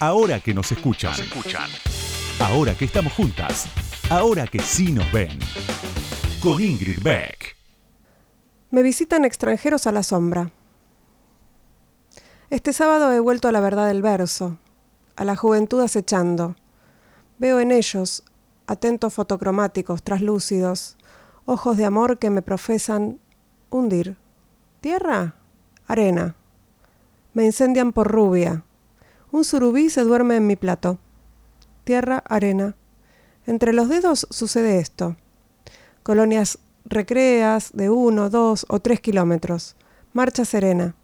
Ahora que nos escuchan. Ahora que estamos juntas. Ahora que sí nos ven. Con Ingrid Beck. Me visitan extranjeros a la sombra. Este sábado he vuelto a la verdad del verso, a la juventud acechando. Veo en ellos, atentos fotocromáticos, traslúcidos, ojos de amor que me profesan hundir. ¿Tierra? Arena. Me incendian por rubia. Un surubí se duerme en mi plato. Tierra, arena. Entre los dedos sucede esto. Colonias recreas de uno, dos o tres kilómetros. Marcha serena.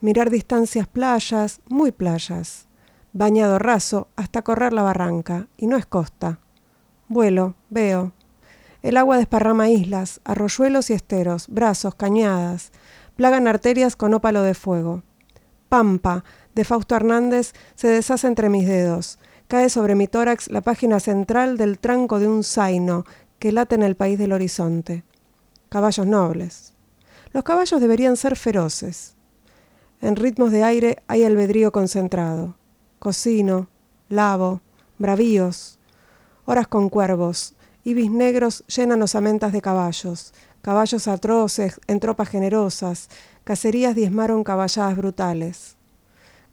Mirar distancias playas, muy playas. Bañado raso hasta correr la barranca, y no es costa. Vuelo, veo. El agua desparrama islas, arroyuelos y esteros, brazos, cañadas, plagan arterias con ópalo de fuego. Pampa, de Fausto Hernández, se deshace entre mis dedos. Cae sobre mi tórax la página central del tranco de un zaino que late en el país del horizonte. Caballos nobles. Los caballos deberían ser feroces. En ritmos de aire hay albedrío concentrado. Cocino, lavo, bravíos. Horas con cuervos. Ibis negros llenan osamentas de caballos. Caballos atroces en tropas generosas. Cacerías diezmaron caballadas brutales.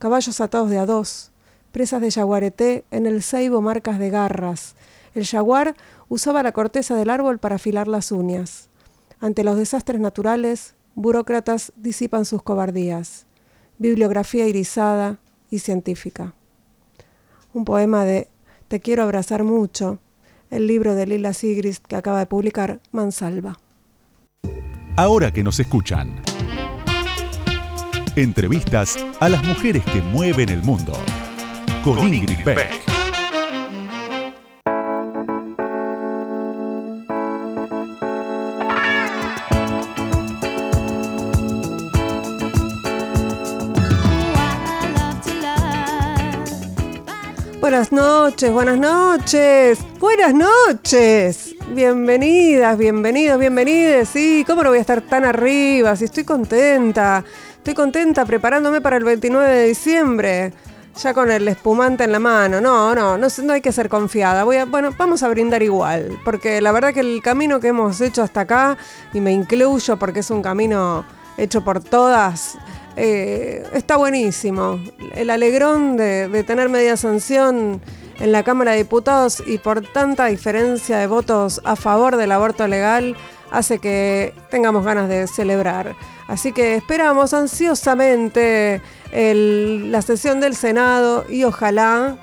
Caballos atados de a dos. Presas de yaguareté en el ceibo marcas de garras. El jaguar usaba la corteza del árbol para afilar las uñas. Ante los desastres naturales, burócratas disipan sus cobardías. Bibliografía irisada y científica. Un poema de Te quiero abrazar mucho, el libro de Lila Sigrist que acaba de publicar Mansalva. Ahora que nos escuchan. Entrevistas a las mujeres que mueven el mundo. Con, Ingrid Beck. Buenas noches, buenas noches, buenas noches. Bienvenidas, bienvenidos, bienvenidas. Sí, ¿cómo no voy a estar tan arriba? Si estoy contenta. Estoy contenta preparándome para el 29 de diciembre. Ya con el espumante en la mano. No, no, no, no hay que ser confiada. Voy a, bueno, vamos a brindar igual. Porque la verdad que el camino que hemos hecho hasta acá, y me incluyo porque es un camino hecho por todas, eh, está buenísimo. El alegrón de, tener media sanción en la Cámara de Diputados y por tanta diferencia de votos a favor del aborto legal hace que tengamos ganas de celebrar. Así que esperamos ansiosamente la sesión del Senado y ojalá,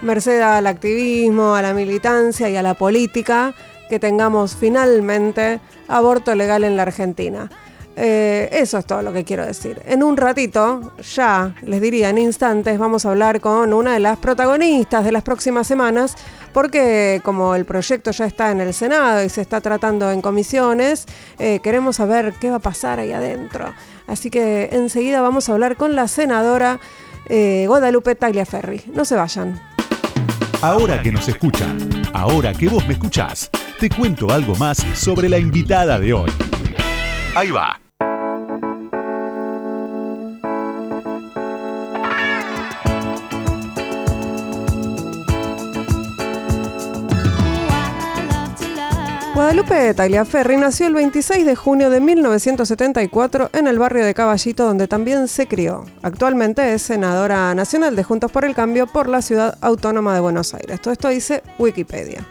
merced al activismo, a la militancia y a la política, que tengamos finalmente aborto legal en la Argentina. Eh, eso es todo lo que quiero decir. En un ratito, ya les diría en instantes, vamos a hablar con una de las protagonistas de las próximas semanas, porque como el proyecto ya está en el Senado y se está tratando en comisiones, eh, queremos saber qué va a pasar ahí adentro. Así que enseguida vamos a hablar con la senadora eh, Guadalupe Tagliaferri. No se vayan. Ahora que nos escuchan, ahora que vos me escuchás, te cuento algo más sobre la invitada de hoy. Ahí va. Guadalupe Tagliaferri nació el 26 de junio de 1974 en el barrio de Caballito donde también se crió. Actualmente es senadora nacional de Juntos por el Cambio por la ciudad autónoma de Buenos Aires. Todo esto dice Wikipedia.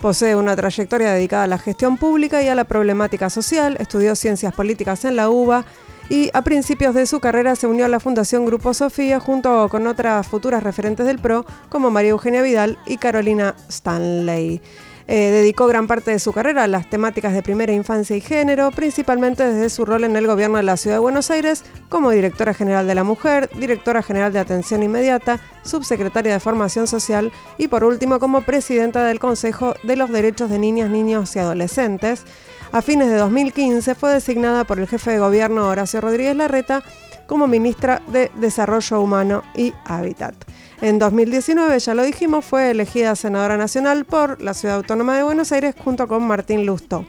Posee una trayectoria dedicada a la gestión pública y a la problemática social, estudió ciencias políticas en la UBA y a principios de su carrera se unió a la Fundación Grupo Sofía junto con otras futuras referentes del PRO como María Eugenia Vidal y Carolina Stanley. Eh, dedicó gran parte de su carrera a las temáticas de primera infancia y género, principalmente desde su rol en el gobierno de la Ciudad de Buenos Aires como directora general de la mujer, directora general de atención inmediata, subsecretaria de formación social y por último como presidenta del Consejo de los Derechos de Niñas, Niños y Adolescentes. A fines de 2015 fue designada por el jefe de gobierno Horacio Rodríguez Larreta como ministra de Desarrollo Humano y Hábitat. En 2019, ya lo dijimos, fue elegida senadora nacional por la Ciudad Autónoma de Buenos Aires junto con Martín Lusto.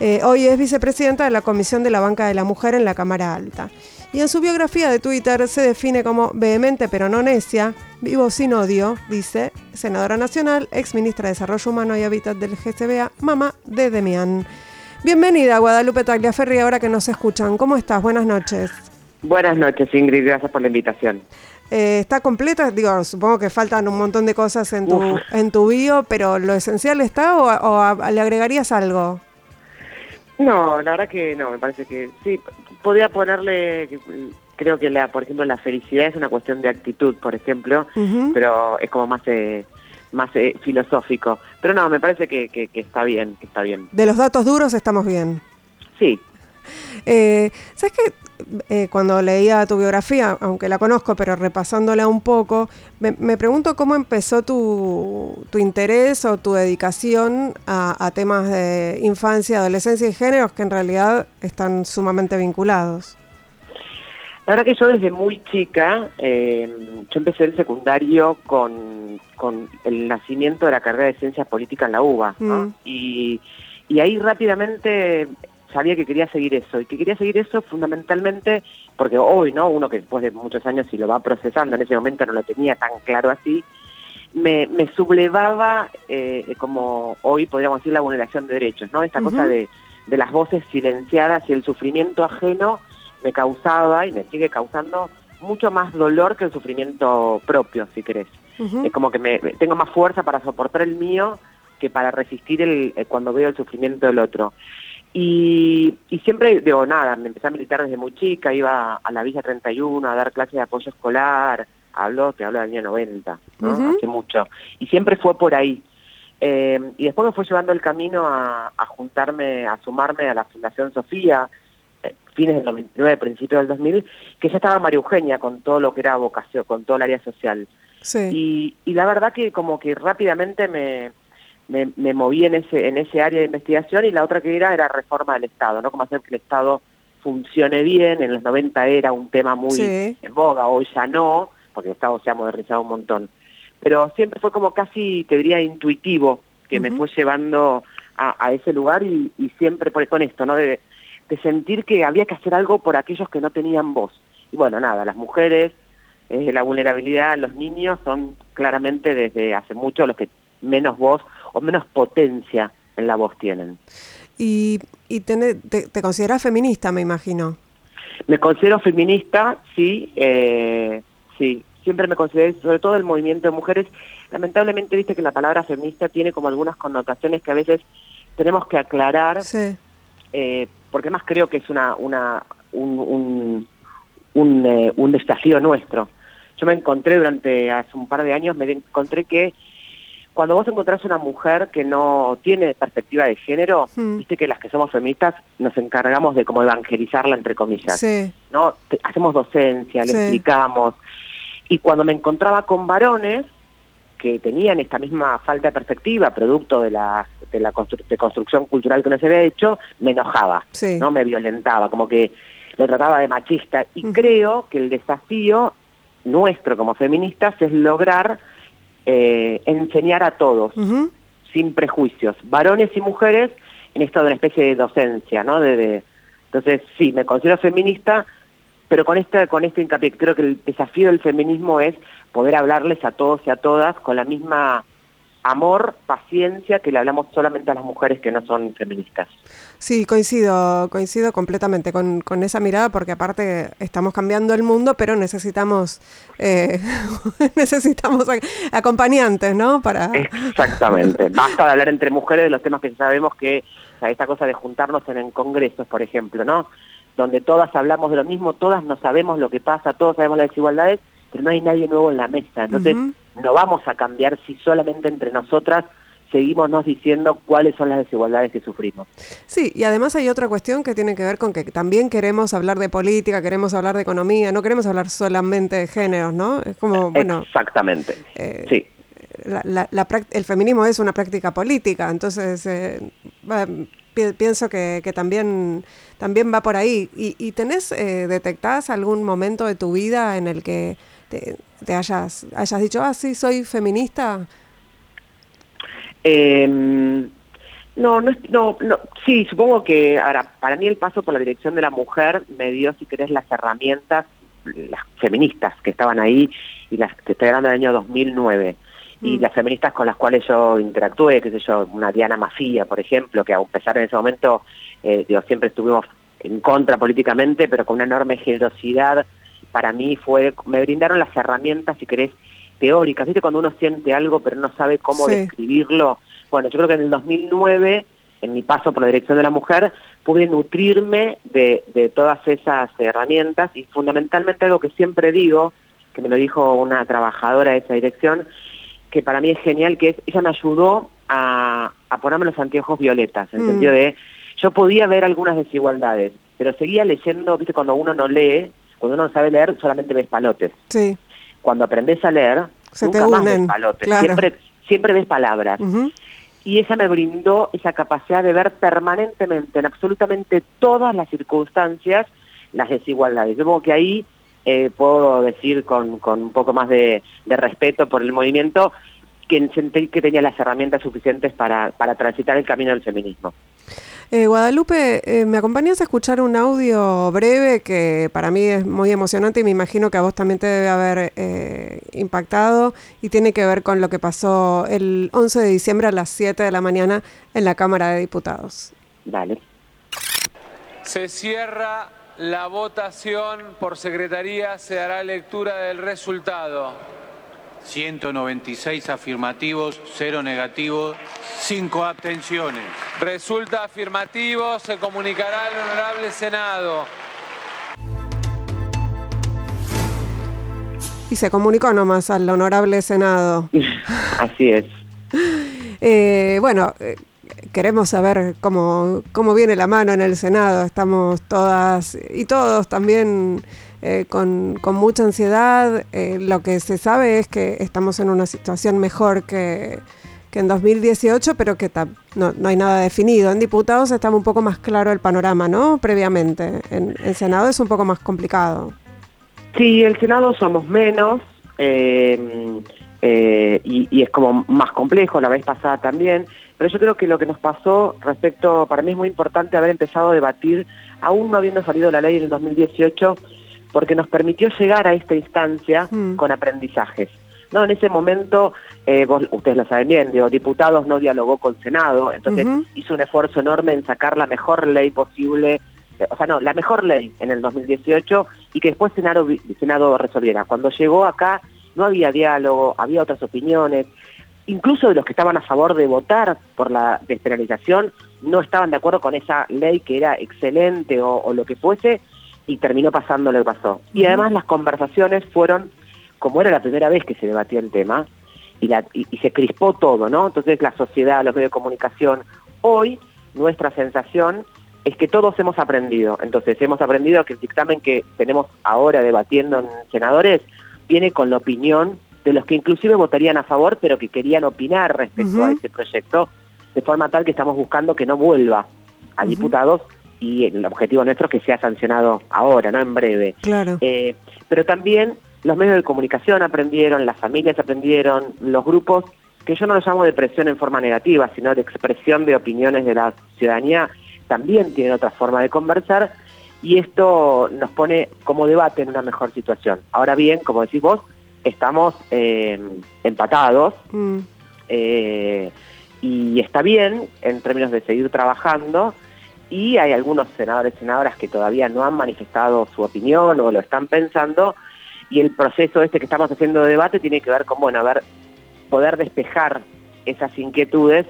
Eh, hoy es vicepresidenta de la Comisión de la Banca de la Mujer en la Cámara Alta. Y en su biografía de Twitter se define como vehemente pero no necia, vivo sin odio, dice, senadora nacional, ex ministra de Desarrollo Humano y Hábitat del GCBA, mamá de Demian. Bienvenida Guadalupe Tagliaferri, ahora que nos escuchan. ¿Cómo estás? Buenas noches. Buenas noches, Ingrid. Gracias por la invitación. Eh, ¿Está completa? Digo, supongo que faltan un montón de cosas en tu, en tu bio, pero ¿lo esencial está o, le agregarías algo? No, la verdad que no, me parece que sí, podría ponerle, creo que la, por ejemplo la felicidad es una cuestión de actitud, por ejemplo, pero es como más eh, más eh, filosófico. Pero no, me parece que, que, está bien, que está bien. De los datos duros estamos bien. Sí. Eh, ¿Sabes qué? Eh, cuando leía tu biografía, aunque la conozco, pero repasándola un poco, me, pregunto cómo empezó tu, tu, interés o tu dedicación a, a, temas de infancia, adolescencia y géneros que en realidad están sumamente vinculados. La verdad que yo desde muy chica, eh, yo empecé el secundario con, el nacimiento de la carrera de Ciencias Políticas en la UBA, mm. y, ahí rápidamente sabía que quería seguir eso, y que quería seguir eso fundamentalmente porque hoy, ¿no? Uno que después de muchos años y lo va procesando, en ese momento no lo tenía tan claro así, me, sublevaba eh, como hoy podríamos decir la vulneración de derechos, ¿no? Esta cosa de, de las voces silenciadas y el sufrimiento ajeno me causaba y me sigue causando mucho más dolor que el sufrimiento propio, si querés. Es como que me, tengo más fuerza para soportar el mío que para resistir el, eh, cuando veo el sufrimiento del otro. Y, y, siempre, digo, nada, me empecé a militar desde muy chica, iba a la Villa 31 a dar clases de apoyo escolar, hablo, te hablo del año 90, ¿no? hace mucho. Y siempre fue por ahí. Eh, y después me fue llevando el camino a, a juntarme, a sumarme a la Fundación Sofía, fines del 99, principios del 2000, que ya estaba María Eugenia con todo lo que era vocación, con todo el área social. Y, y la verdad que como que rápidamente me, me, moví en ese, en ese área de investigación y la otra que era era reforma del Estado, ¿no? Cómo hacer que el Estado funcione bien, en los 90 era un tema muy en boga, hoy ya no, porque el Estado se ha modernizado un montón. Pero siempre fue como casi, te diría, intuitivo, que me fue llevando a, ese lugar y, y siempre por, con esto, ¿no? De, de sentir que había que hacer algo por aquellos que no tenían voz. Y bueno, nada, las mujeres, eh, la vulnerabilidad, los niños son claramente desde hace mucho los que menos voz o menos potencia en la voz tienen. Y, y te, te, consideras feminista, me imagino. Me considero feminista, sí, eh, sí. Siempre me considero, sobre todo el movimiento de mujeres. Lamentablemente, viste que la palabra feminista tiene como algunas connotaciones que a veces tenemos que aclarar. Sí. Eh, porque más creo que es una, una, un, un, eh, un, desafío nuestro. Yo me encontré durante hace un par de años, me encontré que cuando vos encontrás una mujer que no tiene perspectiva de género, hmm. viste que las que somos feministas nos encargamos de como evangelizarla, entre comillas. ¿no? hacemos docencia, le explicamos. Y cuando me encontraba con varones, que tenían esta misma falta de perspectiva, producto de la, de la construcción cultural que no se había hecho, me enojaba, no me violentaba, como que lo trataba de machista. Y creo que el desafío nuestro como feministas es lograr eh, enseñar a todos, sin prejuicios, varones y mujeres, en esto de una especie de docencia, ¿no? de, entonces, sí, me considero feminista, pero con este, con este hincapié, creo que el desafío del feminismo es poder hablarles a todos y a todas con la misma amor, paciencia que le hablamos solamente a las mujeres que no son feministas. Sí, coincido, coincido completamente con, con esa mirada porque aparte estamos cambiando el mundo, pero necesitamos eh, necesitamos acompañantes, ¿no? Para exactamente. Basta de hablar entre mujeres de los temas que sabemos que esta cosa de juntarnos en, en congresos, por ejemplo, ¿no? Donde todas hablamos de lo mismo, todas no sabemos lo que pasa, todos sabemos las desigualdades pero no hay nadie nuevo en la mesa. Entonces, no vamos a cambiar si solamente entre nosotras seguimos nos diciendo cuáles son las desigualdades que sufrimos. Sí, y además hay otra cuestión que tiene que ver con que también queremos hablar de política, queremos hablar de economía, no queremos hablar solamente de géneros, ¿no? Es como, bueno... Exactamente, eh, sí. el feminismo es una práctica política, entonces eh, pienso que, también, también va por ahí. ¿Y, y tenés, eh, detectás algún momento de tu vida en el que te, hayas, hayas dicho, ah, sí, soy feminista? Em, No, no, no, no, sí, supongo que ahora, para mí el paso por la dirección de la mujer me dio, si querés, las herramientas, las feministas que estaban ahí y las que estoy hablando del año 2009 y mm. las feministas con las cuales yo interactué, qué sé yo, una Diana Mafía, por ejemplo, que a pesar de ese momento, eh, digo, siempre estuvimos en contra políticamente, pero con una enorme generosidad, para mí fue, me brindaron las herramientas, si querés, teóricas, ¿viste? Cuando uno siente algo pero no sabe cómo describirlo, bueno, yo creo que en el 2009, en mi paso por la dirección de la mujer, pude nutrirme de, de todas esas herramientas y fundamentalmente algo que siempre digo, que me lo dijo una trabajadora de esa dirección, que para mí es genial, que es, ella me ayudó a, a ponerme los anteojos violetas, en el mm. sentido de, yo podía ver algunas desigualdades, pero seguía leyendo, viste, cuando uno no lee, cuando uno no sabe leer, solamente ves palotes. Sí. Cuando aprendes a leer, Se nunca te más ves palotes, siempre, siempre ves palabras y ella me brindó esa capacidad de ver permanentemente, en absolutamente todas las circunstancias, las desigualdades. Yo creo que ahí eh, puedo decir con, con, un poco más de, respeto por el movimiento que sentí que tenía las herramientas suficientes para, para transitar el camino del feminismo. Eh, Guadalupe, eh, ¿me acompañas a escuchar un audio breve que para mí es muy emocionante y me imagino que a vos también te debe haber eh, impactado y tiene que ver con lo que pasó el 11 de diciembre a las 7 de la mañana en la Cámara de Diputados? Dale. Se cierra la votación por secretaría, se dará lectura del resultado. 196 afirmativos, 0 negativos, 5 abstenciones. Resulta afirmativo, se comunicará al honorable Senado. Y se comunicó nomás al honorable Senado. Así es. Eh, bueno, eh, queremos saber cómo, cómo viene la mano en el Senado. Estamos todas y todos también eh, con, mucha ansiedad. Eh, lo que se sabe es que estamos en una situación mejor que, que en 2018, pero que no, hay nada definido. En diputados está un poco más claro el panorama, ¿no? Previamente. En, en Senado es un poco más complicado. Sí, el Senado somos menos. Eh, y, y, es como más complejo, la vez pasada también, pero yo creo que lo que nos pasó respecto, para mí es muy importante haber empezado a debatir, aún no habiendo salido la ley en el 2018, porque nos permitió llegar a esta instancia mm. con aprendizajes. No, en ese momento, eh, vos, ustedes lo saben bien, digo, diputados no dialogó con Senado, entonces hizo un esfuerzo enorme en sacar la mejor ley posible, eh, o sea, no, la mejor ley en el 2018 y que después Senado, Senado resolviera. Cuando llegó acá no había diálogo, había otras opiniones, incluso de los que estaban a favor de votar por la despenalización no estaban de acuerdo con esa ley que era excelente o, o lo que fuese, y terminó pasando lo que pasó. Y además las conversaciones fueron, como era la primera vez que se debatía el tema, y, la, y, se crispó todo, ¿no? Entonces la sociedad, los medios de comunicación, hoy nuestra sensación es que todos hemos aprendido. Entonces hemos aprendido que el dictamen que tenemos ahora debatiendo en senadores viene con la opinión de los que inclusive votarían a favor, pero que querían opinar respecto a ese proyecto, de forma tal que estamos buscando que no vuelva a diputados y el objetivo nuestro es que sea sancionado ahora, no en breve. Claro. Eh, pero también los medios de comunicación aprendieron, las familias aprendieron, los grupos, que yo no los llamo de presión en forma negativa, sino de expresión de opiniones de la ciudadanía, también tienen otra forma de conversar y esto nos pone como debate en una mejor situación. Ahora bien, como decís vos, estamos eh, empatados mm. eh, y está bien en términos de seguir trabajando, y hay algunos senadores y senadoras que todavía no han manifestado su opinión o lo están pensando y el proceso este que estamos haciendo de debate tiene que ver con, bueno, a ver, poder despejar esas inquietudes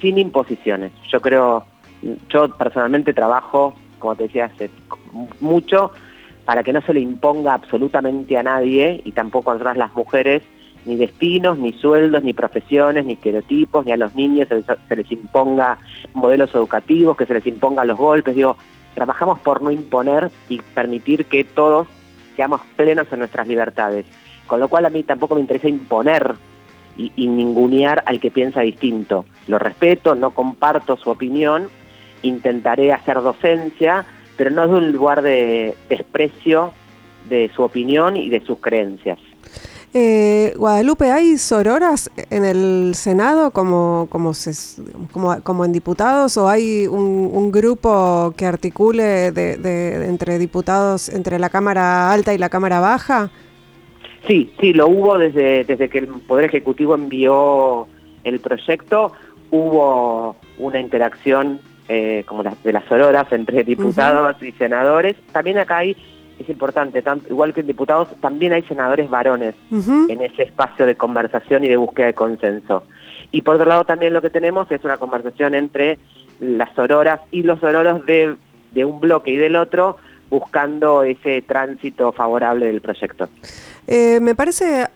sin imposiciones. Yo creo, yo personalmente trabajo, como te decía, hace mucho para que no se le imponga absolutamente a nadie y tampoco a las mujeres ni destinos, ni sueldos, ni profesiones, ni estereotipos, ni a los niños se les, imponga modelos educativos, que se les impongan los golpes. Digo, trabajamos por no imponer y permitir que todos seamos plenos en nuestras libertades. Con lo cual a mí tampoco me interesa imponer y, ningunear al que piensa distinto. Lo respeto, no comparto su opinión, intentaré hacer docencia, pero no de un lugar de desprecio de su opinión y de sus creencias. Eh, Guadalupe, ¿hay sororas en el Senado como, como, como, en diputados o hay un, grupo que articule de, entre diputados, entre la Cámara Alta y la Cámara Baja? Sí, sí, lo hubo desde, desde que el Poder Ejecutivo envió el proyecto, hubo una interacción eh, como las de las sororas entre diputados y senadores. También acá hay es importante, igual que en diputados, también hay senadores varones en ese espacio de conversación y de búsqueda de consenso. Y por otro lado también lo que tenemos es una conversación entre las sororas y los sororos de, un bloque y del otro, buscando ese tránsito favorable del proyecto. Eh, me, parece,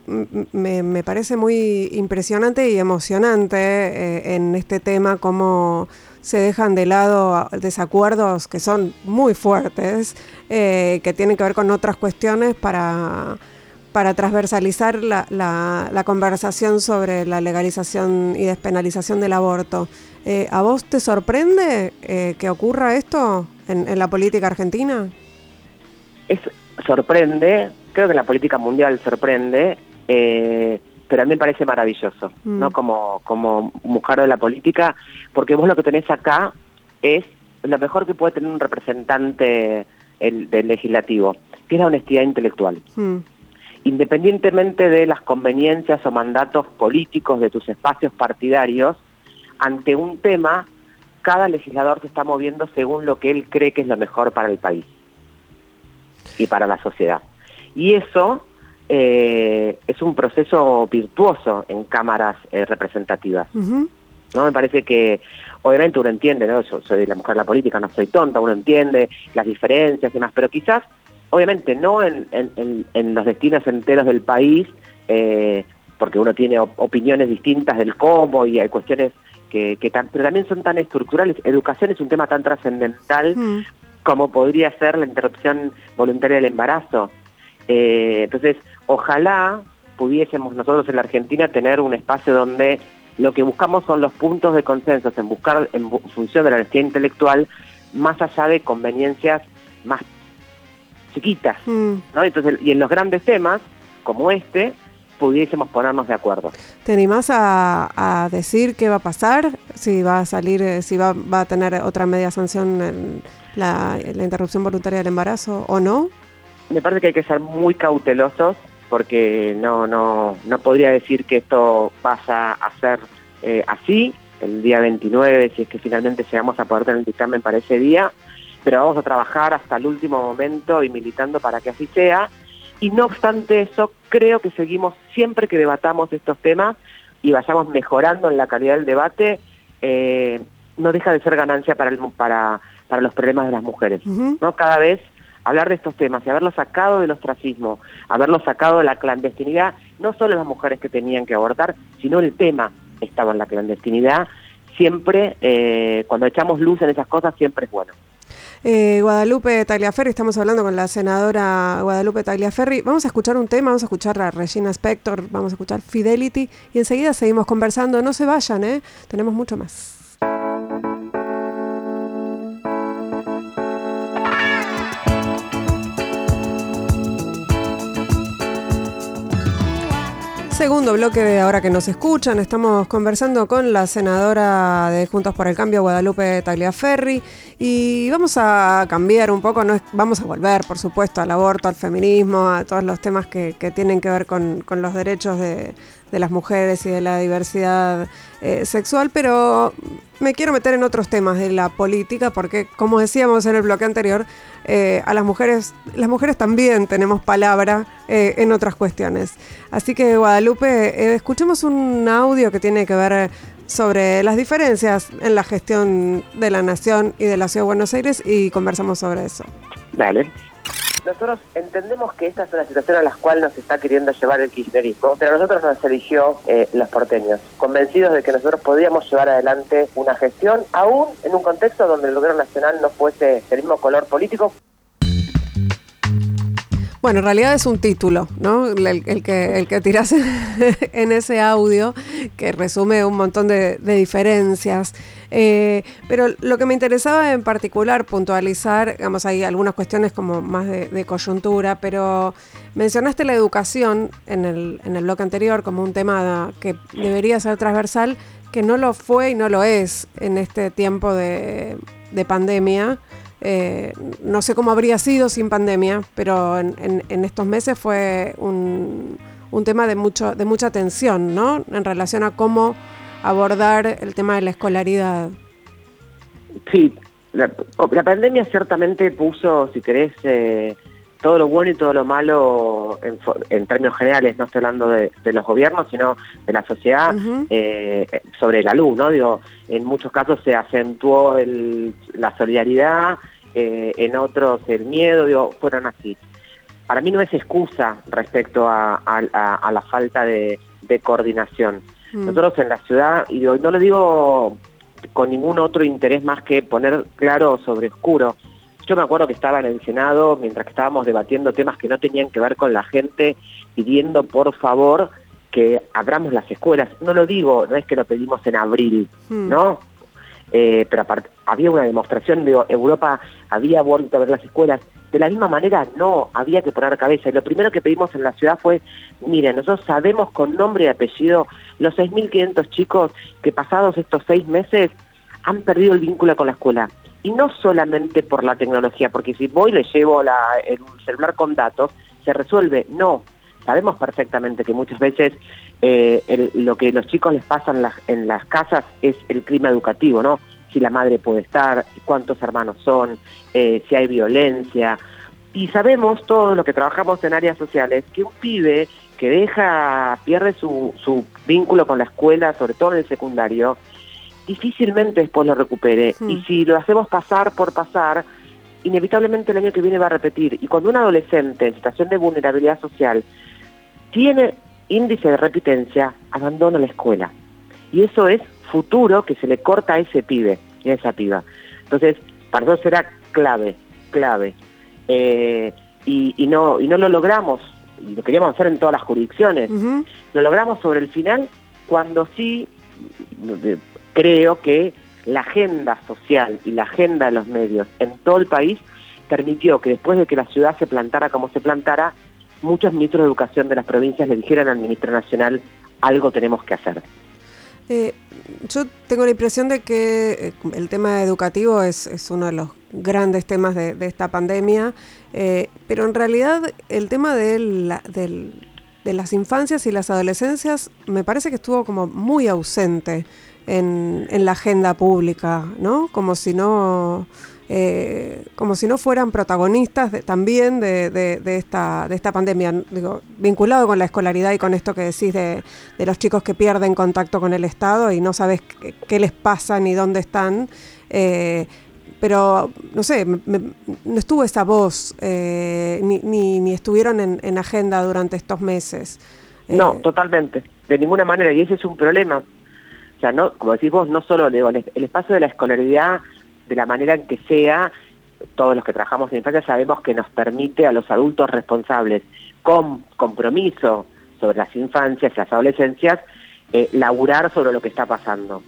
me, parece muy impresionante y emocionante eh, en este tema cómo se dejan de lado desacuerdos que son muy fuertes, eh, que tienen que ver con otras cuestiones para, para transversalizar la, la, conversación sobre la legalización y despenalización del aborto. Eh, ¿A vos te sorprende eh, que ocurra esto en, en, la política argentina? Es, sorprende, creo que la política mundial sorprende pero a mí me parece maravilloso, ¿no? Mm. Como, como mujer de la política, porque vos lo que tenés acá es lo mejor que puede tener un representante el, del legislativo, que es la honestidad intelectual. Mm. Independientemente de las conveniencias o mandatos políticos de tus espacios partidarios, ante un tema, cada legislador se está moviendo según lo que él cree que es lo mejor para el país y para la sociedad. Y eso eh, es un proceso virtuoso en cámaras eh, representativas. ¿no? Me parece que, obviamente uno entiende, ¿no? Yo soy la mujer de la política, no soy tonta, uno entiende las diferencias y demás, pero quizás, obviamente, no en, los destinos enteros del país, eh, porque uno tiene opiniones distintas del cómo y hay cuestiones que, que pero también son tan estructurales. Educación es un tema tan trascendental como podría ser la interrupción voluntaria del embarazo. Eh, entonces, ojalá pudiésemos nosotros en la Argentina tener un espacio donde lo que buscamos son los puntos de consenso en buscar en función de la honestidad intelectual más allá de conveniencias más chiquitas, mm. ¿no? Entonces, y en los grandes temas como este pudiésemos ponernos de acuerdo. ¿Te animás a, decir qué va a pasar? Si va a salir, eh, si va, va a tener otra media sanción en la, la interrupción voluntaria del embarazo o no? me parece que hay que ser muy cautelosos porque no, no, no podría decir que esto pasa a ser eh, así el día 29, si es que finalmente llegamos a poder tener el dictamen para ese día, pero vamos a trabajar hasta el último momento y militando para que así sea. Y no obstante eso, creo que seguimos siempre que debatamos estos temas y vayamos mejorando en la calidad del debate, eh, no deja de ser ganancia para, el, para, para los problemas de las mujeres. ¿no? Cada vez hablar de estos temas y haberlo sacado del ostracismo, haberlo sacado de la clandestinidad, no solo las mujeres que tenían que abortar, sino el tema estaba en la clandestinidad, siempre, eh, cuando echamos luz en esas cosas, siempre es bueno. Eh, Guadalupe Tagliaferri, estamos hablando con la senadora Guadalupe Tagliaferri. Vamos a escuchar un tema, vamos a escuchar a Regina Spector, vamos a escuchar Fidelity y enseguida seguimos conversando. No se vayan, ¿eh? tenemos mucho más. Segundo bloque ahora que nos escuchan, estamos conversando con la senadora de Juntos por el Cambio, Guadalupe Tagliaferri, y vamos a cambiar un poco, no vamos a volver, por supuesto, al aborto, al feminismo, a todos los temas que, tienen que ver con, los derechos de, las mujeres y de la diversidad eh, sexual, pero me quiero meter en otros temas de la política, porque como decíamos en el bloque anterior, eh, a las mujeres, las mujeres también tenemos palabra eh, en otras cuestiones. Así que Guadalupe, eh, escuchemos un audio que tiene que ver sobre las diferencias en la gestión de la nación y de la ciudad de Buenos Aires y conversamos sobre eso. Dale. Nosotros entendemos que esta es una situación a la cual nos está queriendo llevar el kirchnerismo, pero nosotros nos eligió eh, los porteños, convencidos de que nosotros podíamos llevar adelante una gestión, aún en un contexto donde el gobierno nacional no fuese del mismo color político. Bueno, en realidad es un título, ¿no? El, que, el que tiras en ese audio, que resume un montón de, diferencias. Eh, pero lo que me interesaba en particular puntualizar, digamos, hay algunas cuestiones como más de, coyuntura, pero mencionaste la educación en el, en el bloque anterior como un tema que debería ser transversal, que no lo fue y no lo es en este tiempo de, de pandemia. Eh, no sé cómo habría sido sin pandemia, pero en, estos meses fue un, tema de, mucho, de mucha tensión, ¿no? En relación a cómo abordar el tema de la escolaridad. Sí, la, pandemia ciertamente puso, si querés, eh, todo lo bueno y todo lo malo en, términos generales, no estoy hablando de, los gobiernos, sino de la sociedad, eh, sobre la luz, ¿no? Digo, en muchos casos se acentuó la solidaridad, eh, en otros el miedo, digo, fueron así. Para mí no es excusa respecto a, la falta de, coordinación. Mm. Nosotros en la ciudad, y no lo digo con ningún otro interés más que poner claro sobre oscuro. Yo me acuerdo que estaba en el Senado mientras que estábamos debatiendo temas que no tenían que ver con la gente, pidiendo por favor que abramos las escuelas. No lo digo, no es que lo pedimos en abril, mm. ¿no? Eh, pero aparte, había una demostración, de Europa había vuelto a ver las escuelas. De la misma manera, no, había que poner cabeza. Y lo primero que pedimos en la ciudad fue, miren, nosotros sabemos con nombre y apellido los 6.500 chicos que pasados estos seis meses han perdido el vínculo con la escuela. Y no solamente por la tecnología, porque si voy y le llevo la, el celular con datos, se resuelve. No, sabemos perfectamente que muchas veces eh, lo que los chicos les pasa en las, casas es el clima educativo, ¿no? Si la madre puede estar, cuántos hermanos son, eh, si hay violencia. Y sabemos todo lo que trabajamos en áreas sociales que un pibe que deja, pierde su, vínculo con la escuela, sobre todo en el secundario, difícilmente después lo recupere. Y si lo hacemos pasar por pasar, inevitablemente el año que viene va a repetir. Y cuando un adolescente en situación de vulnerabilidad social tiene índice de repitencia, abandona la escuela. Y eso es futuro que se le corta a ese pibe y a esa piba. Entonces, para eso será clave, clave. Eh, y, no, y no lo logramos, y lo queríamos hacer en todas las jurisdicciones, lo logramos sobre el final cuando sí creo que la agenda social y la agenda de los medios en todo el país permitió que después de que la ciudad se plantara como se plantara, muchos ministros de educación de las provincias le dijeran al ministro nacional algo tenemos que hacer. Eh, yo tengo la impresión de que eh, el tema educativo es, uno de los grandes temas de, esta pandemia, eh, pero en realidad el tema de, de las infancias y las adolescencias me parece que estuvo como muy ausente en, en la agenda pública, ¿no? Como si no eh, como si no fueran protagonistas también de, esta, de esta pandemia, digo, vinculado con la escolaridad y con esto que decís de, los chicos que pierden contacto con el Estado y no sabes qué, les pasa ni dónde están. Eh, pero, no sé, no estuvo esa voz, eh, ni, ni, estuvieron en, agenda durante estos meses. No, totalmente, de ninguna manera, y ese es un problema. O no, como decís vos, no solo el espacio de la escolaridad de la manera en que sea, todos los que trabajamos en infancia sabemos que nos permite a los adultos responsables con compromiso sobre las infancias y las adolescencias, eh, laburar sobre lo que está pasando.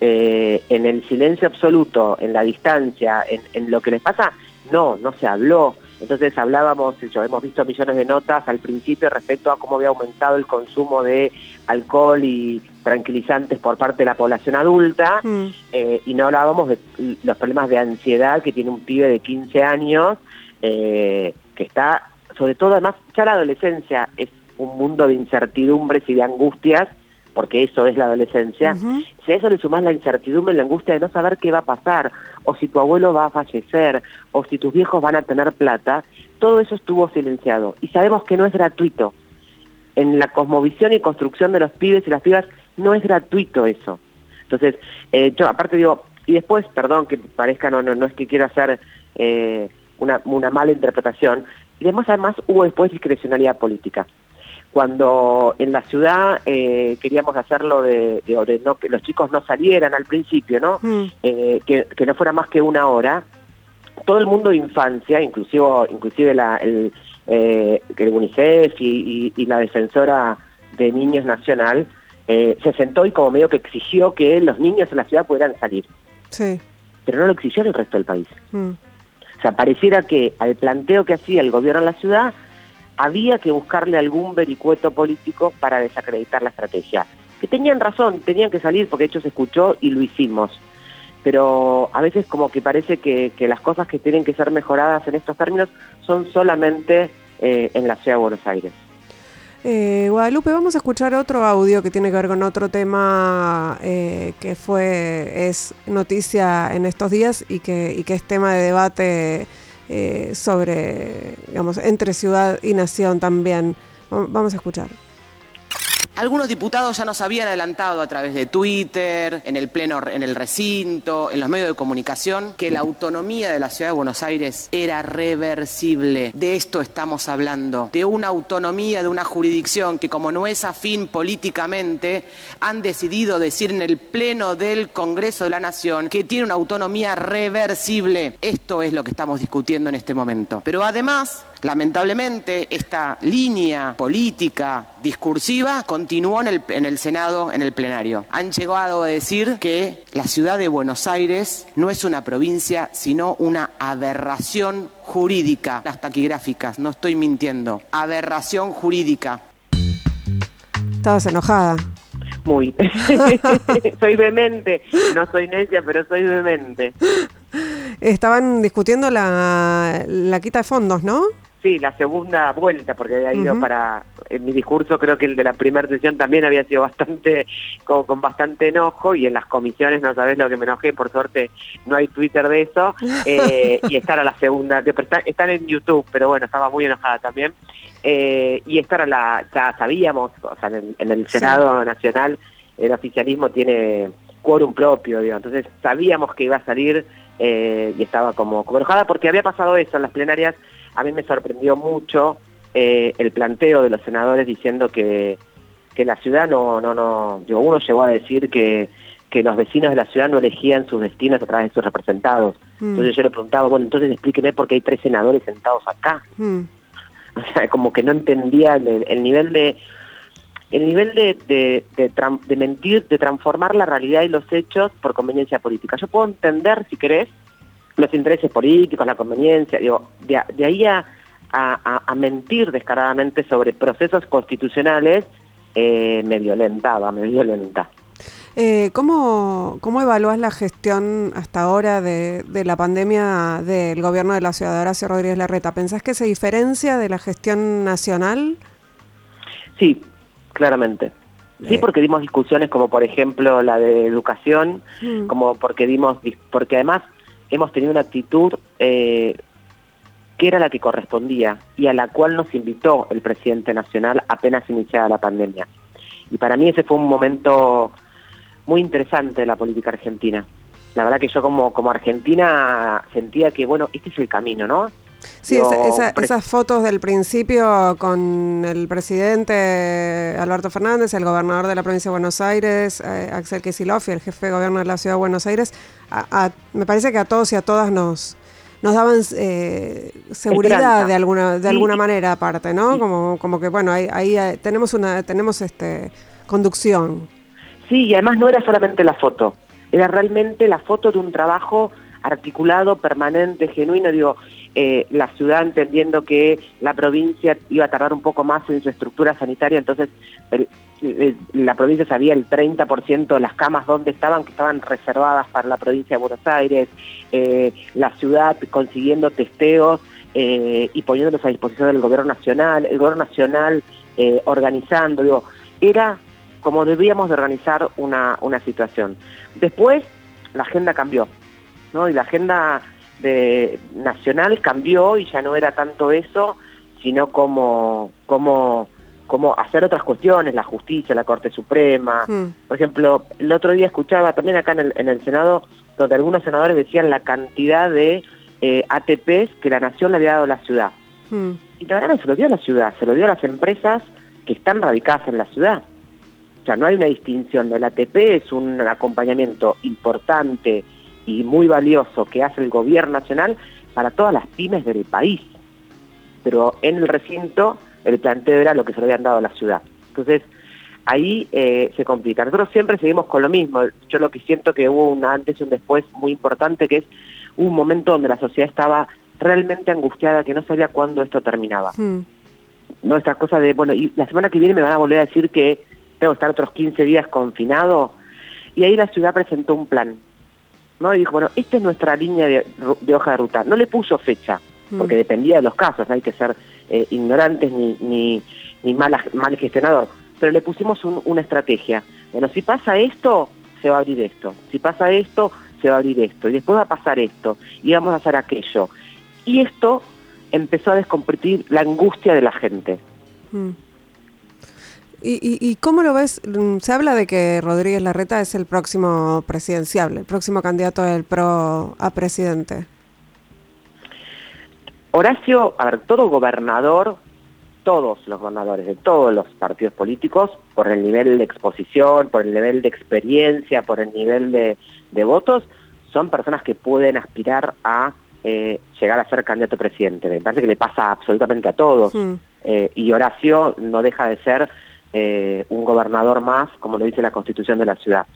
Eh, en el silencio absoluto, en la distancia, en, lo que les pasa, no, no se habló. Entonces hablábamos, yo, hemos visto millones de notas al principio respecto a cómo había aumentado el consumo de alcohol y tranquilizantes por parte de la población adulta mm. eh, y no hablábamos de los problemas de ansiedad que tiene un pibe de 15 años eh, que está, sobre todo además, ya la adolescencia es un mundo de incertidumbres y de angustias porque eso es la adolescencia, si a eso le sumas la incertidumbre la angustia de no saber qué va a pasar, o si tu abuelo va a fallecer, o si tus viejos van a tener plata, todo eso estuvo silenciado. Y sabemos que no es gratuito. En la cosmovisión y construcción de los pibes y las pibas no es gratuito eso. Entonces, eh, yo aparte digo, y después, perdón que parezca, no, no, no es que quiera hacer eh, una, una mala interpretación, y además, además hubo después discrecionalidad política cuando en la ciudad eh, queríamos hacerlo de, no, que los chicos no salieran al principio, ¿no? Mm. Eh, que, no fuera más que una hora, todo el mundo de infancia, inclusive, inclusive la, el, eh, el UNICEF y, la defensora de niños nacional, se sentó y como medio que exigió que los niños en la ciudad pudieran salir. Sí. Pero no lo exigió el resto del país. Mm. O sea, pareciera que al planteo que hacía el gobierno en la ciudad, había que buscarle algún vericueto político para desacreditar la estrategia. Que tenían razón, tenían que salir porque de hecho se escuchó y lo hicimos. Pero a veces como que parece que, las cosas que tienen que ser mejoradas en estos términos son solamente eh, en la ciudad de Buenos Aires. Eh, Guadalupe, vamos a escuchar otro audio que tiene que ver con otro tema eh, que fue es noticia en estos días y que, y que es tema de debate eh, sobre, digamos, entre ciudad y nación también. Vamos a escuchar. Algunos diputados ya nos habían adelantado a través de Twitter, en el pleno, en el recinto, en los medios de comunicación, que la autonomía de la ciudad de Buenos Aires era reversible. De esto estamos hablando, de una autonomía de una jurisdicción que como no es afín políticamente, han decidido decir en el pleno del Congreso de la Nación que tiene una autonomía reversible. Esto es lo que estamos discutiendo en este momento. Pero además, Lamentablemente, esta línea política discursiva continuó en el, en el, Senado, en el plenario. Han llegado a decir que la ciudad de Buenos Aires no es una provincia, sino una aberración jurídica. Las taquigráficas, no estoy mintiendo. Aberración jurídica. Estabas enojada. Muy. soy vehemente. No soy necia, pero soy vehemente. Estaban discutiendo la, la quita de fondos, ¿no? Sí, la segunda vuelta, porque ha ido para, en mi discurso creo que el de la primera sesión también había sido bastante, con, bastante enojo, y en las comisiones no sabés lo que me enojé, por suerte no hay Twitter de eso, eh, y estar a la segunda, están en YouTube, pero bueno, estaba muy enojada también, eh, y esta era la, ya sabíamos, o sea, en, el Senado Nacional el oficialismo tiene quórum propio, digo, entonces sabíamos que iba a salir eh, y estaba como, como enojada porque había pasado eso en las plenarias a mí me sorprendió mucho eh, el planteo de los senadores diciendo que, que la ciudad no, no, no, digo, uno llegó a decir que, que los vecinos de la ciudad no elegían sus destinos a través de sus representados. Mm. Entonces yo le preguntaba, bueno, entonces explíqueme por qué hay tres senadores sentados acá. Mm. O sea, como que no entendía el, nivel de el nivel de, de, de, mentir, de transformar la realidad y los hechos por conveniencia política. Yo puedo entender, si querés, los intereses políticos, la conveniencia, digo, de, ahí a, a, mentir descaradamente sobre procesos constitucionales, eh, me violentaba, me violenta. Eh, ¿cómo, ¿Cómo evalúas la gestión hasta ahora de, de, la pandemia del gobierno de la ciudad de Horacio Rodríguez Larreta? ¿Pensás que se diferencia de la gestión nacional? Sí, claramente. Sí, porque dimos discusiones como por ejemplo la de educación, mm. como porque dimos, porque además hemos tenido una actitud eh, que era la que correspondía y a la cual nos invitó el presidente nacional apenas iniciada la pandemia. Y para mí ese fue un momento muy interesante de la política argentina. La verdad que yo como, como argentina sentía que, bueno, este es el camino, ¿no? Sí, esas fotos del principio con el presidente Alberto Fernández, el gobernador de la provincia de Buenos Aires, eh, Axel Kicillof y el jefe de gobierno de la ciudad de Buenos Aires, me parece que a todos y a todas nos, nos daban eh, seguridad de alguna de alguna manera aparte, ¿no? Como como que bueno, ahí, ahí eh, tenemos una tenemos este conducción. Sí, y además no era solamente la foto, era realmente la foto de un trabajo articulado, permanente, genuino, digo, eh, la ciudad entendiendo que la provincia iba a tardar un poco más en su estructura sanitaria, entonces la provincia sabía el 30% de las camas donde estaban, que estaban reservadas para la provincia de Buenos Aires, eh, la ciudad consiguiendo testeos eh, y poniéndolos a disposición del gobierno nacional, el gobierno nacional organizando, digo, era como debíamos de organizar una, una situación. Después la agenda cambió, ¿no? Y la agenda de, nacional cambió y ya no era tanto eso, sino como, como, como hacer otras cuestiones, la justicia, la Corte Suprema. Hmm. Por ejemplo, el otro día escuchaba también acá en el, en el Senado, donde algunos senadores decían la cantidad de eh, ATPs que la nación le había dado a la ciudad. Hmm. Y la verdad no se lo dio a la ciudad, se lo dio a las empresas que están radicadas en la ciudad. O sea, no hay una distinción. El ATP es un acompañamiento importante y muy valioso que hace el gobierno nacional para todas las pymes del país. pero en el recinto el planteo era lo que se le habían dado a la ciudad. Entonces, ahí eh, se complica. Nosotros siempre seguimos con lo mismo. Yo lo que siento que hubo un antes y un después muy importante, que es un momento donde la sociedad estaba realmente angustiada, que no sabía cuándo esto terminaba. Hmm. No estas cosas de, bueno, y la semana que viene me van a volver a decir que tengo que estar otros 15 días confinado. Y ahí la ciudad presentó un plan. ¿No? Y dijo, bueno, esta es nuestra línea de, hoja de ruta. No le puso fecha, hmm. porque dependía de los casos, no hay que ser eh, ignorantes ni, ni, ni mal, mal gestionador pero le pusimos una estrategia. Bueno, si pasa esto, se va a abrir esto. Si pasa esto, se va a abrir esto. Y después va a pasar esto. Y vamos a hacer aquello. Y esto empezó a descompartir la angustia de la gente. Mm. ¿Y, cómo lo ves? Mm, se habla de que Rodríguez Larreta es el próximo presidenciable, el próximo candidato del PRO a presidente. Horacio, a ver, todo gobernador todos los gobernadores de todos los partidos políticos, por el nivel de exposición, por el nivel de experiencia, por el nivel de, votos, son personas que pueden aspirar a eh, llegar a ser candidato a presidente. Me parece que le pasa absolutamente a todos. Hmm. Eh, y Horacio no deja de ser eh, un gobernador más, como lo dice la constitución de la ciudad.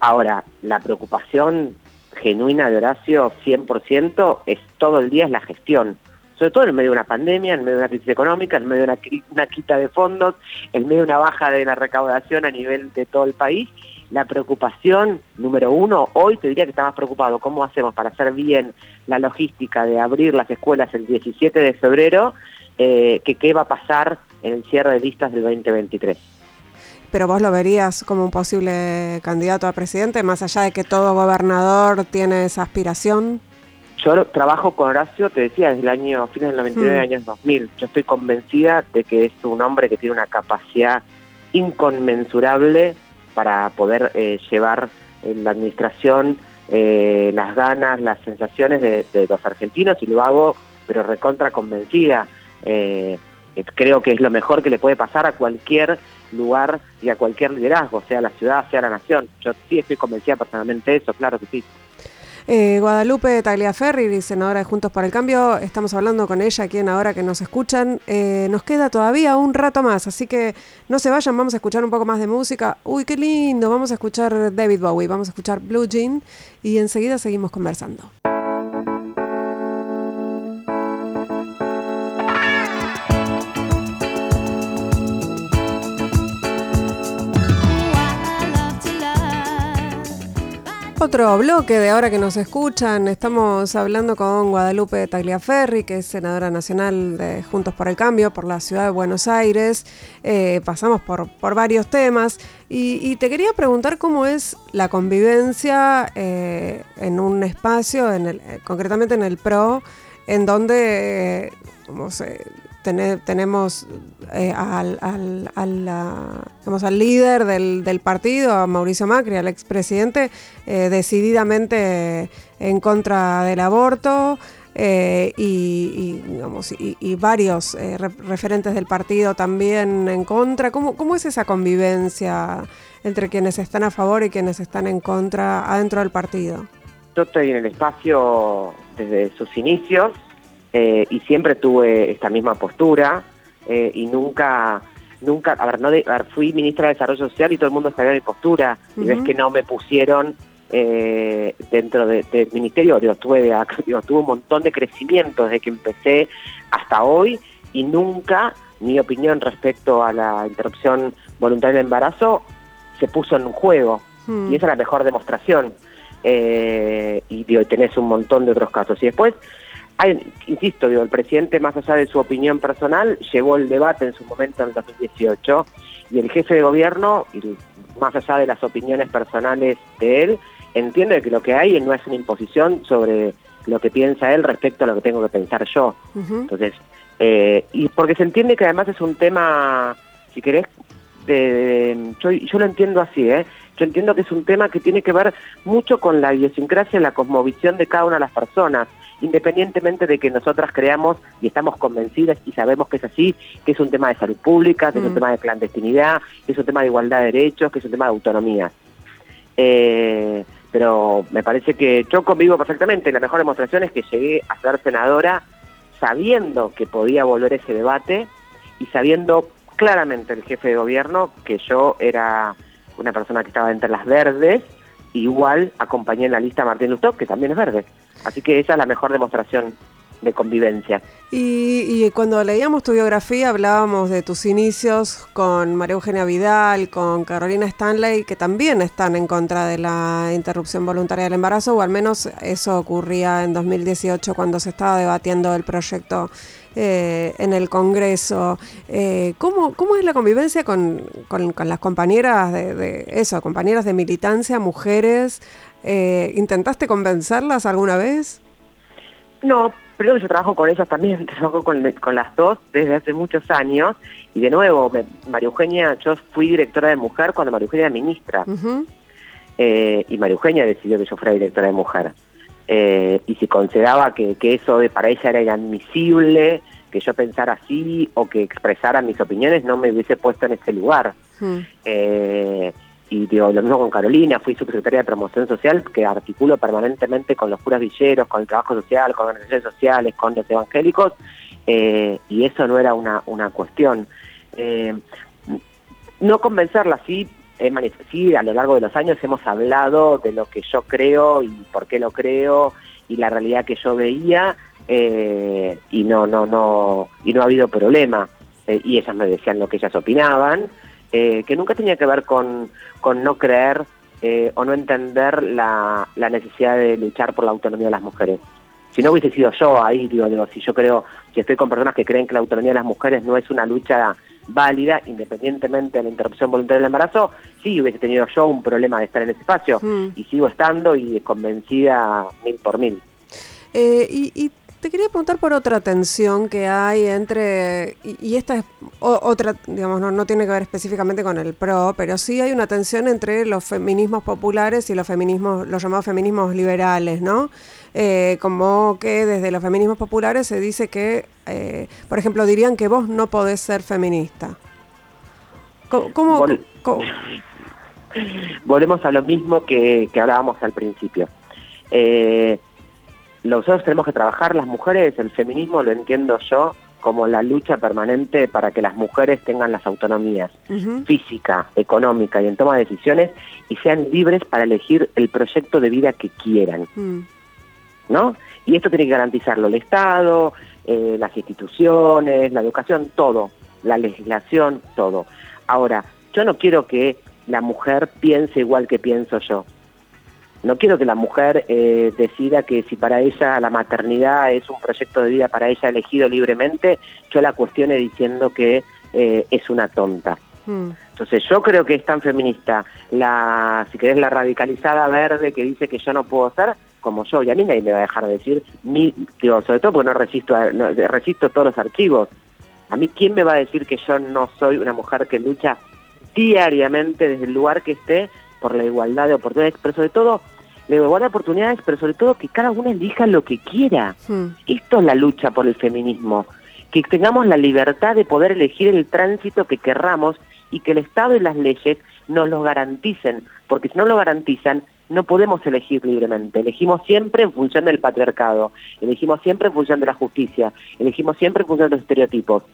Ahora, la preocupación genuina de Horacio, 100%, es todo el día es la gestión sobre todo en medio de una pandemia, en medio de una crisis económica, en medio de una, quita de fondos, en medio de una baja de la recaudación a nivel de todo el país. La preocupación número uno, hoy te diría que está más preocupado cómo hacemos para hacer bien la logística de abrir las escuelas el 17 de febrero, eh, que qué va a pasar el cierre de listas del 2023 pero vos lo verías como un posible candidato a presidente, más allá de que todo gobernador tiene esa aspiración. Yo trabajo con Horacio, te decía, desde el año, fines del 99, mm. años 2000. Yo estoy convencida de que es un hombre que tiene una capacidad inconmensurable para poder eh, llevar en la administración eh, las ganas, las sensaciones de, los argentinos y lo hago, pero recontra convencida. Eh, creo que es lo mejor que le puede pasar a cualquier lugar y a cualquier liderazgo, sea la ciudad, sea la nación. Yo sí estoy convencida personalmente de eso, claro que sí. Eh, Guadalupe Tagliaferri, senadora de Juntos por el Cambio, estamos hablando con ella aquí en Ahora que nos escuchan. Eh, nos queda todavía un rato más, así que no se vayan, vamos a escuchar un poco más de música. Uy, qué lindo, vamos a escuchar David Bowie, vamos a escuchar Blue Jean y enseguida seguimos conversando. Otro bloque de ahora que nos escuchan, estamos hablando con Guadalupe Tagliaferri, que es senadora nacional de Juntos por el Cambio por la ciudad de Buenos Aires. Eh, pasamos por, por, varios temas y, te quería preguntar cómo es la convivencia eh, en un espacio, en el, eh, concretamente en el PRO, en donde como se, tenemos eh, al, al, al, líder del, partido, a Mauricio Macri, al expresidente, eh, decididamente en contra del aborto. Eh, y, y, varios referentes del partido también en contra. ¿Cómo, ¿Cómo es esa convivencia entre quienes están a favor y quienes están en contra adentro del partido? Yo estoy en el espacio desde sus inicios, eh, y siempre tuve esta misma postura eh, y nunca, nunca, a ver, no fui ministra de Desarrollo Social y todo el mundo sabía mi postura y ves que no me pusieron eh, dentro del ministerio, yo tuve, tuve un montón de crecimiento desde que empecé hasta hoy y nunca mi opinión respecto a la interrupción voluntaria del embarazo se puso en un juego y esa es la mejor demostración. y digo, tenés un montón de otros casos. Y después, insisto, digo, el presidente, más allá de su opinión personal, llevó el debate en su momento en el 2018 y el jefe de gobierno, más allá de las opiniones personales de él, entiende que lo que hay no es una imposición sobre lo que piensa él respecto a lo que tengo que pensar yo. Entonces, eh, y porque se entiende que además es un tema, si querés, de, yo, yo lo entiendo así, ¿eh? Yo entiendo que es un tema que tiene que ver mucho con la idiosincrasia y la cosmovisión de cada una de las personas independientemente de que nosotras creamos y estamos convencidas y sabemos que es así, que es un tema de salud pública, que es un mm. tema de clandestinidad, que es un tema de igualdad de derechos, que es un tema de autonomía. Eh, pero me parece que yo convivo perfectamente. La mejor demostración es que llegué a ser senadora sabiendo que podía volver ese debate y sabiendo claramente el jefe de gobierno que yo era una persona que estaba entre las verdes, igual acompañé en la lista a Martín Lustó, que también es verde. Así que esa es la mejor demostración de convivencia. Y, cuando leíamos tu biografía hablábamos de tus inicios con María Eugenia Vidal, con Carolina Stanley, que también están en contra de la interrupción voluntaria del embarazo, o al menos eso ocurría en 2018 cuando se estaba debatiendo el proyecto eh, en el Congreso. Eh, ¿cómo, ¿Cómo es la convivencia con, con, las compañeras de, eso, compañeras de militancia, mujeres? Eh, ¿Intentaste convencerlas alguna vez? No, pero yo trabajo con ellas también, trabajo con, las dos desde hace muchos años. Y de nuevo, María Eugenia, yo fui directora de mujer cuando María Eugenia era ministra. Eh, y María Eugenia decidió que yo fuera directora de mujer. Eh, y si consideraba que, eso de, para ella era inadmisible, que yo pensara así o que expresara mis opiniones, no me hubiese puesto en ese lugar. Eh, y digo, lo mismo con Carolina, fui subsecretaria de promoción social, que articulo permanentemente con los curas villeros, con el trabajo social, con organizaciones sociales, con los evangélicos, eh, y eso no era una, una cuestión. No convencerla, sí, sí, a lo largo de los años hemos hablado de lo que yo creo y por qué lo creo y la realidad que yo veía, eh, y no, no, no, y no ha habido problema. y ellas me decían lo que ellas opinaban, eh, que nunca tenía que ver con, con no creer eh, o no entender la, la, necesidad de luchar por la autonomía de las mujeres. Si no hubiese sido yo ahí, digo, digo, si yo creo, si estoy con personas que creen que la autonomía de las mujeres no es una lucha válida, independientemente de la interrupción voluntaria del embarazo, sí hubiese tenido yo un problema de estar en ese espacio mm. y sigo estando y convencida mil por mil. Eh, y, y te quería preguntar por otra tensión que hay entre, y, esta es otra, digamos, no, tiene que ver específicamente con el PRO, pero sí hay una tensión entre los feminismos populares y los feminismos, los llamados feminismos liberales, ¿no? Eh, como que desde los feminismos populares se dice que, eh, por ejemplo, dirían que vos no podés ser feminista. ¿Cómo? Volvemos a lo mismo que, que hablábamos al principio. Eh, nosotros tenemos que trabajar las mujeres, el feminismo lo entiendo yo como la lucha permanente para que las mujeres tengan las autonomías física, económica y en toma de decisiones y sean libres para elegir el proyecto de vida que quieran. Mm. ¿No? Y esto tiene que garantizarlo el Estado, eh, las instituciones, la educación, todo, la legislación, todo. Ahora, yo no quiero que la mujer piense igual que pienso yo. No quiero que la mujer eh, decida que si para ella la maternidad es un proyecto de vida para ella elegido libremente, yo la cuestione diciendo que eh, es una tonta. Hmm. Entonces yo creo que es tan feminista la, si querés, la radicalizada verde que dice que yo no puedo ser como yo, y a mí nadie me va a dejar de decir, mi, digo, sobre todo porque no resisto, no, resisto todos los archivos. A mí, ¿quién me va a decir que yo no soy una mujer que lucha diariamente desde el lugar que esté por la igualdad de oportunidades, pero sobre todo la igualdad de oportunidades, pero sobre todo que cada uno elija lo que quiera. Hmm. Esto es la lucha por el feminismo, que tengamos la libertad de poder elegir el tránsito que querramos y que el Estado y las leyes nos lo garanticen, porque si no lo garantizan, no podemos elegir libremente. Elegimos siempre en función del patriarcado, elegimos siempre en función de la justicia, elegimos siempre en función de los estereotipos.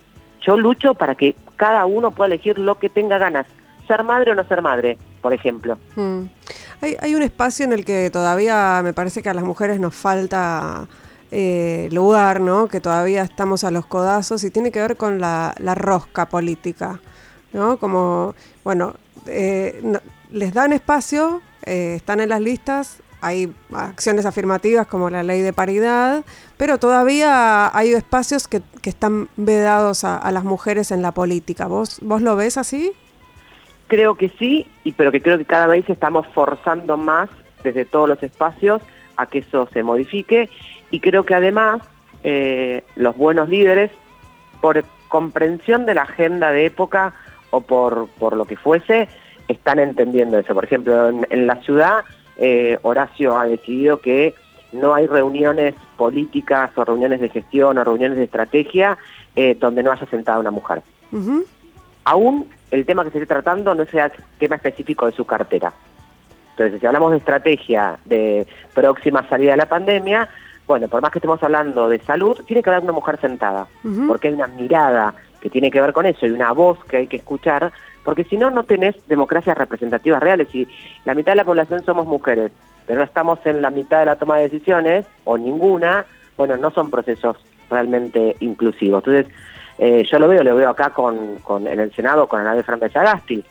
Yo lucho para que cada uno pueda elegir lo que tenga ganas, ser madre o no ser madre, por ejemplo. Hmm. Hay, un espacio en el que todavía me parece que a las mujeres nos falta eh, lugar, ¿no? Que todavía estamos a los codazos y tiene que ver con la, rosca política, ¿no? Como, bueno, eh, les dan espacio, eh, están en las listas, hay acciones afirmativas como la ley de paridad, pero todavía hay espacios que, están vedados a, a, las mujeres en la política. ¿Vos, ¿Vos lo ves así? Creo que sí, y pero que creo que cada vez estamos forzando más desde todos los espacios a que eso se modifique y creo que además eh, los buenos líderes, por comprensión de la agenda de época o por, por lo que fuese, están entendiendo eso. Por ejemplo, en, la ciudad, eh, Horacio ha decidido que no hay reuniones políticas o reuniones de gestión o reuniones de estrategia eh, donde no haya sentada una mujer. Aún el tema que se esté tratando no sea tema específico de su cartera. Entonces, si hablamos de estrategia de próxima salida de la pandemia, bueno, por más que estemos hablando de salud, tiene que haber una mujer sentada, porque hay una mirada que tiene que ver con eso y una voz que hay que escuchar, porque si no, no tenés democracias representativas reales y la mitad de la población somos mujeres, pero no estamos en la mitad de la toma de decisiones o ninguna, bueno, no son procesos realmente inclusivos. Entonces, eh, yo lo veo, lo veo acá con, con en el Senado con Ana de Fernández Agasti,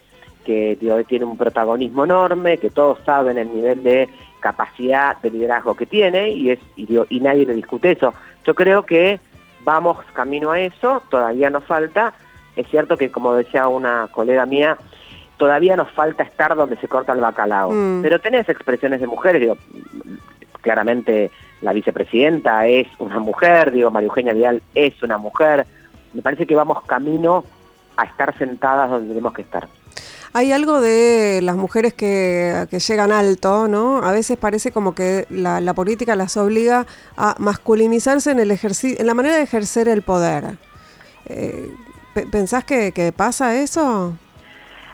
que tiene un protagonismo enorme, que todos saben el nivel de capacidad de liderazgo que tiene y, es, y, nadie le discute eso. Yo creo que vamos camino a eso, todavía nos falta. Es cierto que, como decía una colega mía, todavía nos falta estar donde se corta el bacalao. Mm. Pero tenés expresiones de mujeres, digo, claramente la vicepresidenta es una mujer, digo, María Eugenia Vidal es una mujer. Me parece que vamos camino a estar sentadas donde tenemos que estar. Hay algo de las mujeres que, llegan alto, ¿no? A veces parece como que la, política las obliga a masculinizarse en, el en la manera de ejercer el poder. Eh, ¿Pensás que, pasa eso?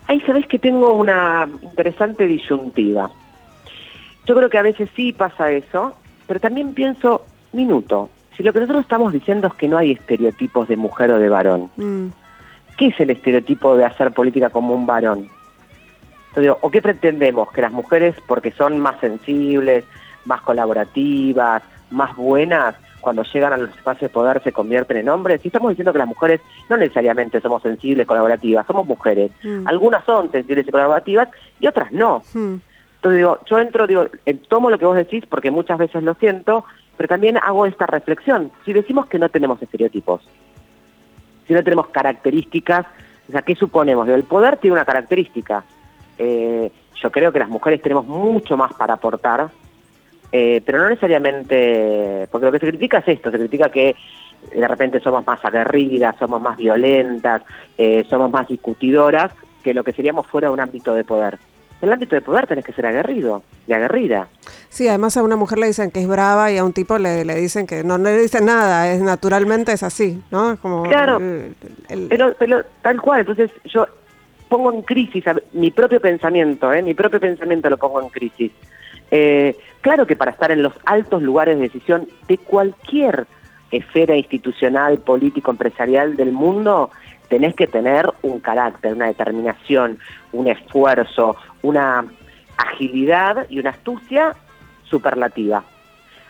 Ahí sabés que tengo una interesante disyuntiva. Yo creo que a veces sí pasa eso, pero también pienso, minuto, si lo que nosotros estamos diciendo es que no hay estereotipos de mujer o de varón, mm. ¿qué es el estereotipo de hacer política como un varón? ¿O qué pretendemos? Que las mujeres, porque son más sensibles, más colaborativas, más buenas, cuando llegan a los espacios de poder se convierten en hombres. Y estamos diciendo que las mujeres no necesariamente somos sensibles, colaborativas, somos mujeres. Mm. Algunas son sensibles y colaborativas y otras no. Mm. Entonces digo, yo entro, digo, tomo lo que vos decís porque muchas veces lo siento, pero también hago esta reflexión. Si decimos que no tenemos estereotipos, si no tenemos características, o sea, ¿qué suponemos? El poder tiene una característica. Eh, yo creo que las mujeres tenemos mucho más para aportar, eh, pero no necesariamente, porque lo que se critica es esto, se critica que de repente somos más aguerridas, somos más violentas, eh, somos más discutidoras, que lo que seríamos fuera de un ámbito de poder. En el ámbito de poder tenés que ser aguerrido y aguerrida. Sí, además a una mujer le dicen que es brava y a un tipo le, dicen que no, le dicen nada, es naturalmente es así, ¿no? Como claro, pero, pero tal cual, entonces yo pongo en crisis mi propio pensamiento, ¿eh? mi propio pensamiento lo pongo en crisis. Eh, claro que para estar en los altos lugares de decisión de cualquier esfera institucional, político, empresarial del mundo, tenés que tener un carácter, una determinación, un esfuerzo, una agilidad y una astucia superlativa.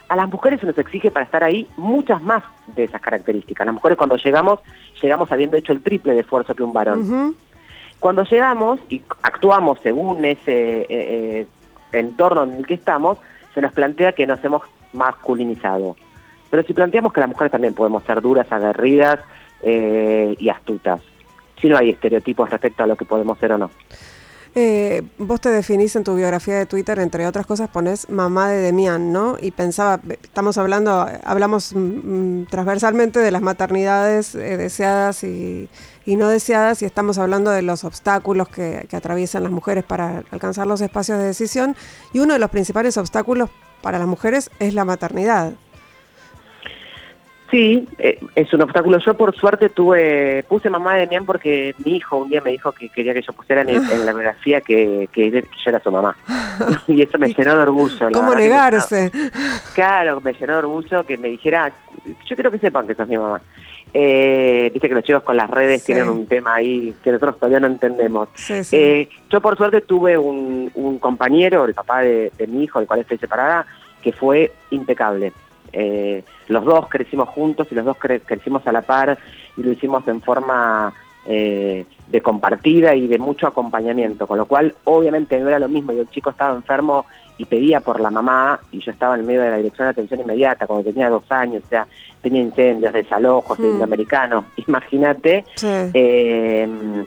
A las mujeres se nos exige para estar ahí muchas más de esas características. Las mujeres cuando llegamos, llegamos habiendo hecho el triple de esfuerzo que un varón. Cuando llegamos y actuamos según ese eh, eh, entorno en el que estamos, se nos plantea que nos hemos masculinizado. Pero si planteamos que las mujeres también podemos ser duras, aguerridas eh, y astutas, si no hay estereotipos respecto a lo que podemos ser o no. Eh, vos te definís en tu biografía de Twitter, entre otras cosas, pones mamá de Demián, ¿no? Y pensaba, estamos hablando, hablamos mm, mm, transversalmente de las maternidades eh, deseadas y, no deseadas, y estamos hablando de los obstáculos que, que atraviesan las mujeres para alcanzar los espacios de decisión. Y uno de los principales obstáculos para las mujeres es la maternidad. Sí, eh, es un obstáculo. Yo por suerte tuve, puse mamá de Demián porque mi hijo un día me dijo que quería que yo pusiera en, la biografía que, que, yo era su mamá. y eso me llenó de orgullo. ¿Cómo negarse? claro, me llenó de orgullo que me dijera, yo quiero que sepan que sos mi mamá. Eh, Viste que los chicos con las redes tienen un tema ahí que nosotros todavía no entendemos. Eh, yo por suerte tuve un, un compañero, el papá de, de mi hijo, del cual estoy separada, que fue impecable eh, los dos crecimos juntos y los dos crecimos a la par y lo hicimos en forma eh, de compartida y de mucho acompañamiento, con lo cual obviamente no era lo mismo. Y el chico estaba enfermo y pedía por la mamá y yo estaba en medio de la dirección de atención inmediata cuando tenía dos años, o sea, tenía incendios, desalojos, mm. americanos, imagínate, eh,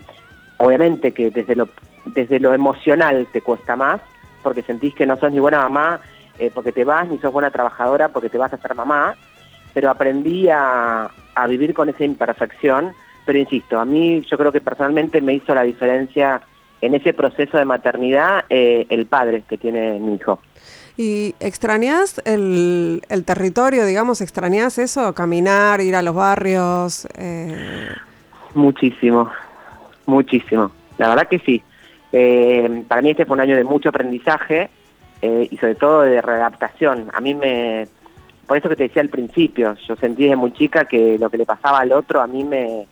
obviamente que desde lo, desde lo emocional te cuesta más, porque sentís que no sos ni buena mamá eh, porque te vas, ni sos buena trabajadora, porque te vas a ser mamá, pero aprendí a, vivir con esa imperfección, pero insisto, a mí yo creo que personalmente me hizo la diferencia en ese proceso de maternidad eh, el padre que tiene mi hijo. ¿Y extrañas el, territorio, digamos, extrañas eso, caminar, ir a los barrios? Eh... Muchísimo, muchísimo. La verdad que sí. Eh, para mí este fue un año de mucho aprendizaje eh, y sobre todo de readaptación. A mí me, por eso que te decía al principio, yo sentí desde muy chica que lo que le pasaba al otro a mí me,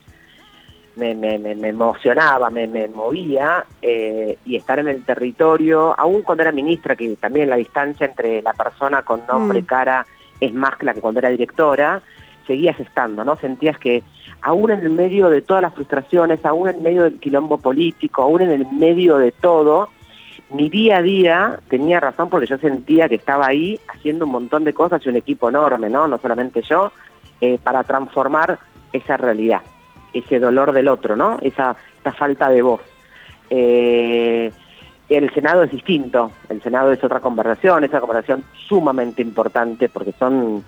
me, me, emocionaba, me, movía, eh, y estar en el territorio, aún cuando era ministra, que también la distancia entre la persona con nombre, mm. cara, es más que la que cuando era directora, seguías estando, ¿no? Sentías que aún en el medio de todas las frustraciones, aún en medio del quilombo político, aún en el medio de todo, mi día a día tenía razón porque yo sentía que estaba ahí haciendo un montón de cosas y un equipo enorme, ¿no? No solamente yo, eh, para transformar esa realidad, ese dolor del otro, ¿no? Esa, esa falta de voz. Eh, el Senado es distinto, el Senado es otra conversación, es una conversación sumamente importante porque son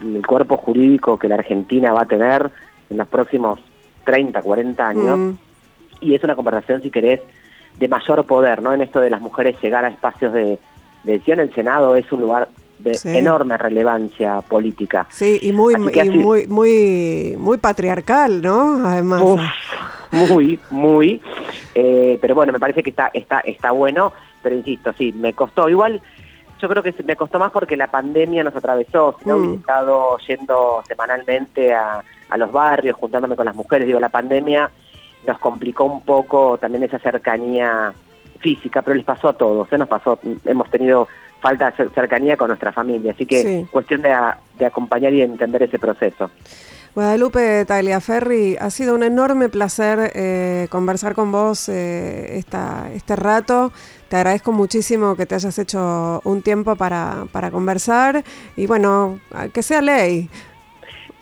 el cuerpo jurídico que la Argentina va a tener en los próximos 30, 40 años. Mm. Y es una conversación, si querés, de mayor poder, ¿no? En esto de las mujeres llegar a espacios de, decisión, el Senado es un lugar de enorme relevancia política. Sí, y muy, muy, muy, muy patriarcal, ¿no? Además. muy, muy. Eh, pero bueno, me parece que está, está, está bueno, pero insisto, sí, me costó. Igual yo creo que me costó más porque la pandemia nos atravesó, si no mm. estado yendo semanalmente a, los barrios, juntándome con las mujeres, digo, la pandemia nos complicó un poco también esa cercanía física, pero les pasó a todos, ¿eh? nos pasó, hemos tenido falta de cercanía con nuestra familia, así que cuestión de, de acompañar y entender ese proceso. Guadalupe Tagliaferri, ha sido un enorme placer eh, conversar con vos eh, este rato. Te agradezco muchísimo que te hayas hecho un tiempo para, para conversar y bueno, que sea ley.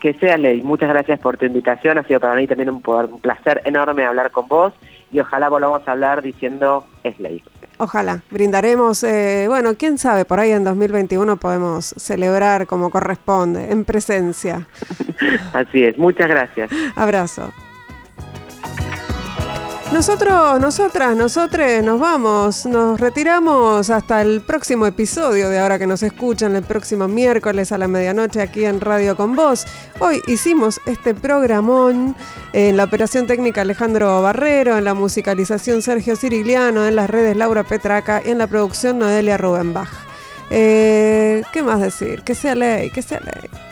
Que sea ley. Muchas gracias por tu invitación. Ha sido para mí también un, un placer enorme hablar con vos y ojalá volvamos a hablar diciendo es ley. Ojalá, brindaremos, eh, bueno, quién sabe, por ahí en 2021 podemos celebrar como corresponde, en presencia. Así es, muchas gracias. Abrazo. Nosotros, nosotras, nosotres nos vamos, nos retiramos hasta el próximo episodio de Ahora que nos escuchan, el próximo miércoles a la medianoche aquí en Radio con Vos. Hoy hicimos este programón en la operación técnica Alejandro Barrero, en la musicalización Sergio Cirigliano, en las redes Laura Petraca y en la producción Noelia Rubenbach. Eh, ¿Qué más decir? Que sea ley, que sea ley.